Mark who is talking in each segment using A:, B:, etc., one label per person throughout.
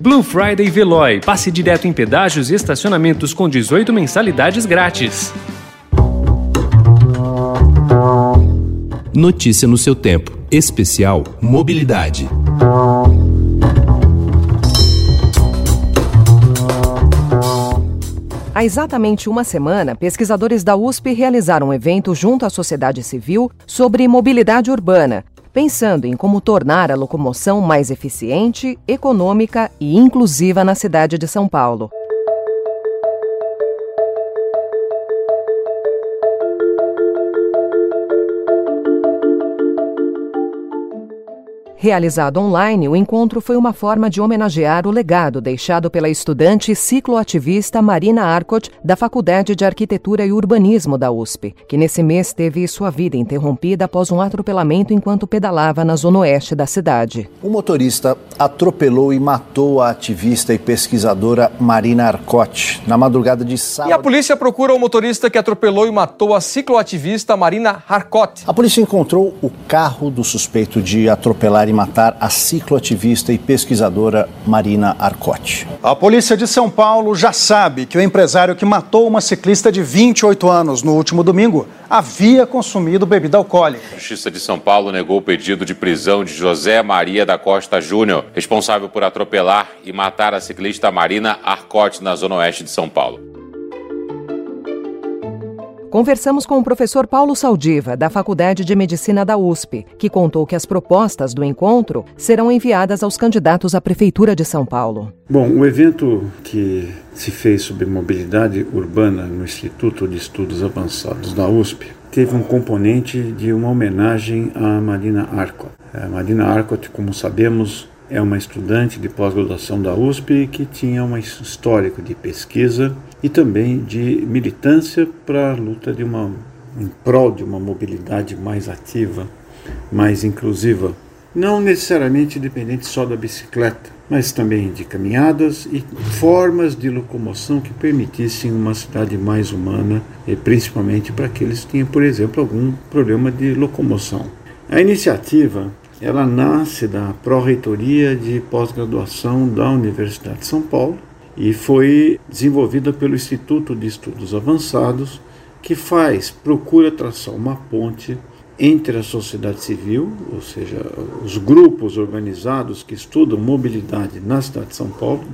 A: Blue Friday Veloy. Passe direto em pedágios e estacionamentos com 18 mensalidades grátis.
B: Notícia no seu tempo. Especial Mobilidade.
C: Há exatamente uma semana, pesquisadores da USP realizaram um evento junto à sociedade civil sobre mobilidade urbana, pensando em como tornar a locomoção mais eficiente, econômica e inclusiva na cidade de São Paulo. Realizado online, o encontro foi uma forma de homenagear o legado deixado pela estudante cicloativista Marina Arcot, da Faculdade de Arquitetura e Urbanismo da USP, que nesse mês teve sua vida interrompida após um atropelamento enquanto pedalava na zona oeste da cidade.
D: O motorista atropelou e matou a ativista e pesquisadora Marina Arcot na madrugada de sábado.
E: E a polícia procura o motorista que atropelou e matou a cicloativista Marina Arcot.
D: A polícia encontrou o carro do suspeito de atropelar e matar a cicloativista e pesquisadora Marina Arcote.
F: A polícia de São Paulo já sabe que o empresário que matou uma ciclista de 28 anos no último domingo havia consumido bebida alcoólica.
G: A Justiça de São Paulo negou o pedido de prisão de José Maria da Costa Júnior, responsável por atropelar e matar a ciclista Marina Arcote na zona oeste de São Paulo.
C: Conversamos com o professor Paulo Saldiva, da Faculdade de Medicina da USP, que contou que as propostas do encontro serão enviadas aos candidatos à Prefeitura de São Paulo.
H: Bom, o evento que se fez sobre mobilidade urbana no Instituto de Estudos Avançados da USP teve um componente de uma homenagem à Marina Arcot. A Marina Arcot, como sabemos, é uma estudante de pós-graduação da USP que tinha um histórico de pesquisa e também de militância para a luta de uma em prol de uma mobilidade mais ativa, mais inclusiva, não necessariamente dependente só da bicicleta, mas também de caminhadas e formas de locomoção que permitissem uma cidade mais humana, principalmente para aqueles que tinham, por exemplo, algum problema de locomoção. A iniciativa ela nasce da Pró-Reitoria de Pós-Graduação da Universidade de São Paulo e foi desenvolvida pelo Instituto de Estudos Avançados, que faz, procura traçar uma ponte entre a sociedade civil, ou seja, os grupos organizados que estudam mobilidade na cidade de São Paulo,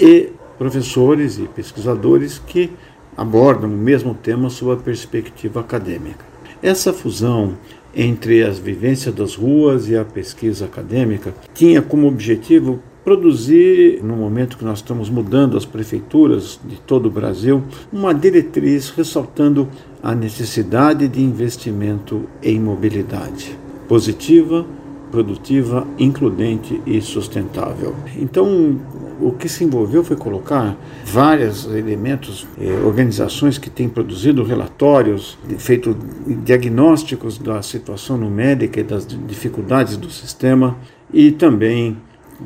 H: e professores e pesquisadores que abordam o mesmo tema sob a perspectiva acadêmica. Essa fusão entre as vivências das ruas e a pesquisa acadêmica tinha como objetivo produzir, no momento que nós estamos mudando as prefeituras de todo o Brasil, uma diretriz ressaltando a necessidade de investimento em mobilidade positiva, produtiva, includente e sustentável. Então, o que se envolveu foi colocar vários elementos, eh, organizações que têm produzido relatórios, feito diagnósticos da situação numérica e das dificuldades do sistema, e também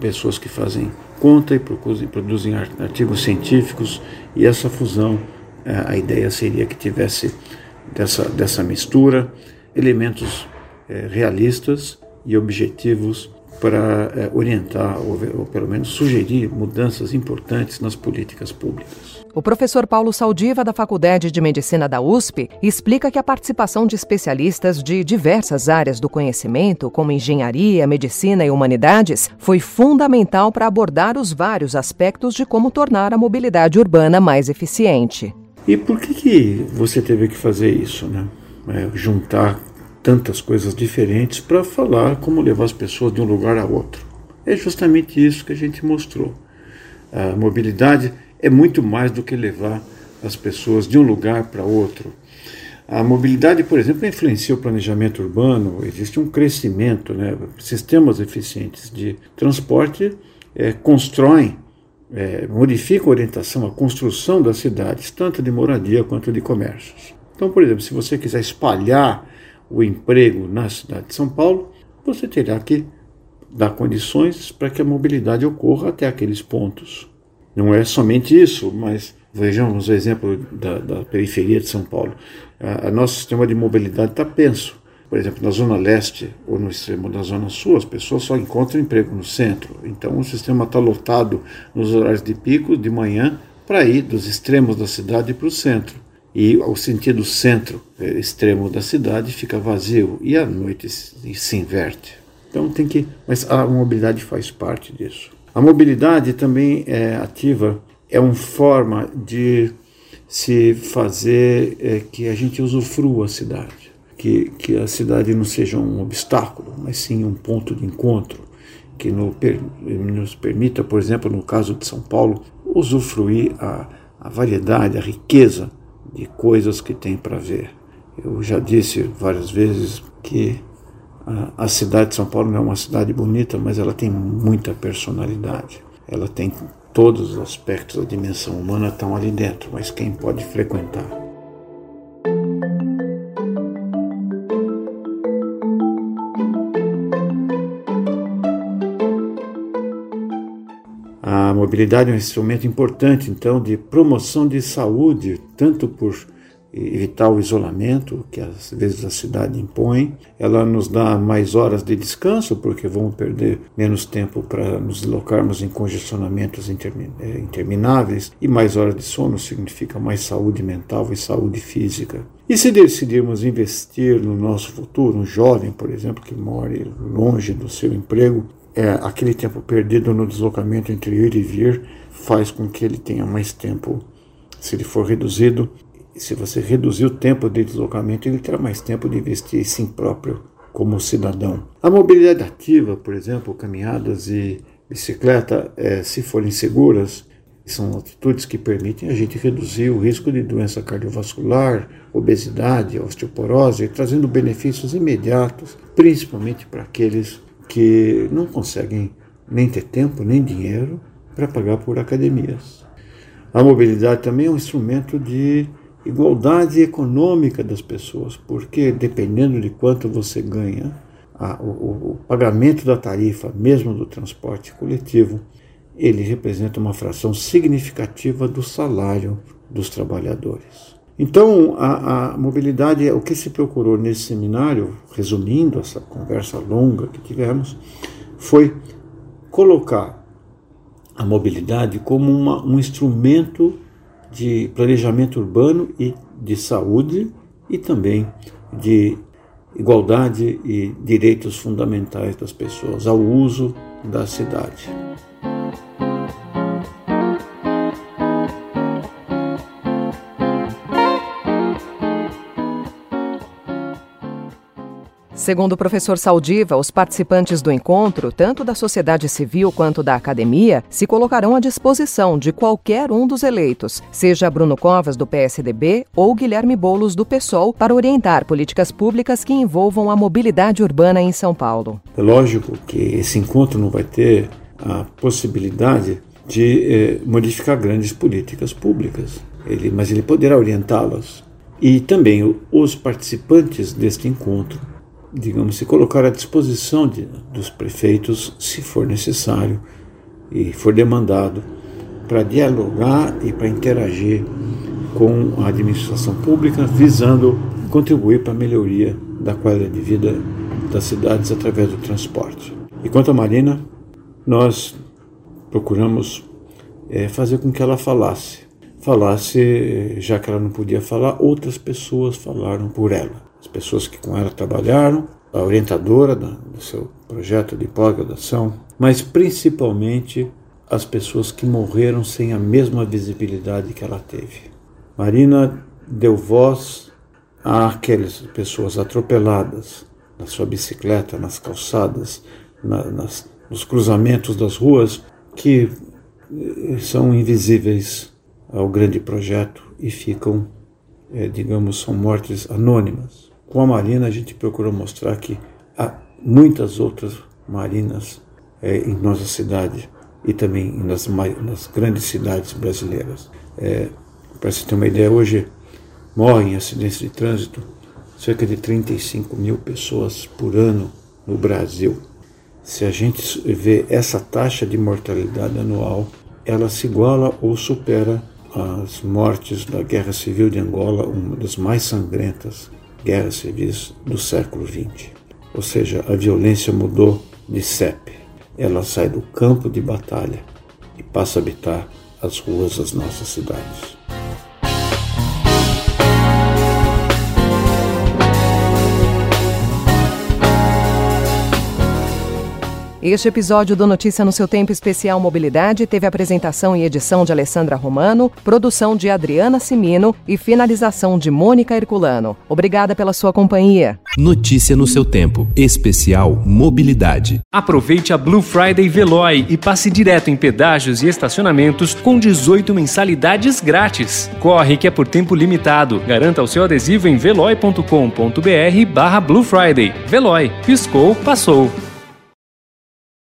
H: pessoas que fazem conta e produzem, produzem artigos científicos, e essa fusão, eh, a ideia seria que tivesse dessa, dessa mistura elementos eh, realistas e objetivos para é, orientar ou, ou, pelo menos sugerir mudanças importantes nas políticas públicas.
C: O professor Paulo Saldiva, da Faculdade de Medicina da USP, explica que a participação de especialistas de diversas áreas do conhecimento, como engenharia, medicina e humanidades, foi fundamental para abordar os vários aspectos de como tornar a mobilidade urbana mais eficiente.
H: E por que, que você teve que fazer isso, né? É, juntar tantas coisas diferentes para falar como levar as pessoas de um lugar a outro. É justamente isso que a gente mostrou. A mobilidade é muito mais do que levar as pessoas de um lugar para outro. A mobilidade, por exemplo, influencia o planejamento urbano, existe um crescimento, né? sistemas eficientes de transporte é, constroem, é, modificam a orientação, a construção das cidades, tanto de moradia quanto de comércios. Então, por exemplo, se você quiser espalhar o emprego na cidade de São Paulo, você terá que dar condições para que a mobilidade ocorra até aqueles pontos. Não é somente isso, mas vejamos o exemplo da, da periferia de São Paulo. O nosso sistema de mobilidade está penso. por exemplo, na zona leste ou no extremo da zona sul, as pessoas só encontram emprego no centro. Então o sistema está lotado nos horários de pico, de manhã, para ir dos extremos da cidade para o centro. E o sentido centro é, extremo da cidade fica vazio e à noite se, inverte. Então tem que, mas a mobilidade faz parte disso. A mobilidade também é ativa, é uma forma de se fazer é, que a gente usufrua a cidade que, que a cidade não seja um obstáculo, mas sim um ponto de encontro, que no, nos permita, por exemplo, no caso de São Paulo, usufruir a, a variedade, a riqueza de coisas que tem para ver. Eu já disse várias vezes que a, a cidade de São Paulo não é uma cidade bonita, mas ela tem muita personalidade. Ela tem todos os aspectos da dimensão humana estão ali dentro, mas quem pode frequentar mobilidade é um instrumento importante, então, de promoção de saúde, tanto por evitar o isolamento que às vezes a cidade impõe. Ela nos dá mais horas de descanso, porque vamos perder menos tempo para nos deslocarmos em congestionamentos é, intermináveis, e mais horas de sono significa mais saúde mental e saúde física. E se decidirmos investir no nosso futuro, um jovem, por exemplo, que more longe do seu emprego, é, aquele tempo perdido no deslocamento entre ir e vir faz com que ele tenha mais tempo. Se ele for reduzido, se você reduzir o tempo de deslocamento, ele terá mais tempo de investir em si próprio como cidadão. A mobilidade ativa, por exemplo, caminhadas e bicicleta, é, se forem seguras, são atitudes que permitem a gente reduzir o risco de doença cardiovascular, obesidade, osteoporose, trazendo benefícios imediatos, principalmente para aqueles que não conseguem nem ter tempo nem dinheiro para pagar por academias. A mobilidade também é um instrumento de igualdade econômica das pessoas, porque dependendo de quanto você ganha, a, o, o, pagamento da tarifa, mesmo do transporte coletivo, ele representa uma fração significativa do salário dos trabalhadores. Então, a, a, mobilidade, o que se procurou nesse seminário, resumindo essa conversa longa que tivemos, foi colocar a mobilidade como uma, um instrumento de planejamento urbano e de saúde e também de igualdade e direitos fundamentais das pessoas ao uso da cidade.
C: Segundo o professor Saldiva, os participantes do encontro, tanto da sociedade civil quanto da academia, se colocarão à disposição de qualquer um dos eleitos, seja Bruno Covas, do PSDB, ou Guilherme Boulos, do PSOL, para orientar políticas públicas que envolvam a mobilidade urbana em São Paulo.
H: É lógico que esse encontro não vai ter a possibilidade de eh, modificar grandes políticas públicas, ele, mas ele poderá orientá-las. E também os participantes deste encontro digamos, se colocar à disposição de, dos prefeitos, se for necessário e for demandado, para dialogar e para interagir com a administração pública, visando contribuir para a melhoria da qualidade de vida das cidades através do transporte. E quanto à Marina, nós procuramos é, fazer com que ela falasse. Falasse, já que ela não podia falar, outras pessoas falaram por ela as pessoas que com ela trabalharam, a orientadora do seu projeto de pós-graduação, mas principalmente as pessoas que morreram sem a mesma visibilidade que ela teve. Marina deu voz àquelas pessoas atropeladas na sua bicicleta, nas calçadas, na, nas, nos cruzamentos das ruas, que eh, são invisíveis ao grande projeto e ficam, é, digamos, são mortes anônimas. Com a Marina, a gente procurou mostrar que há muitas outras marinas é, em nossa cidade e também nas, nas grandes cidades brasileiras. É, Para você ter uma ideia, hoje morrem em acidentes de trânsito cerca de 35 mil pessoas por ano no Brasil. Se a gente vê essa taxa de mortalidade anual, ela se iguala ou supera as mortes da Guerra Civil de Angola, uma das mais sangrentas guerras civis do século XX. Ou seja, a violência mudou de CEP. Ela sai do campo de batalha e passa a habitar as ruas das nossas cidades.
C: Este episódio do Notícia no seu Tempo Especial Mobilidade teve apresentação e edição de Alessandra Romano, produção de Adriana Simino e finalização de Mônica Herculano. Obrigada pela sua companhia.
B: Notícia no seu tempo. Especial Mobilidade.
A: Aproveite a Blue Friday Veloy e passe direto em pedágios e estacionamentos com 18 mensalidades grátis. Corre que é por tempo limitado. Garanta o seu adesivo em veloy.com.br barra Blue Friday. Veloy. Piscou, passou.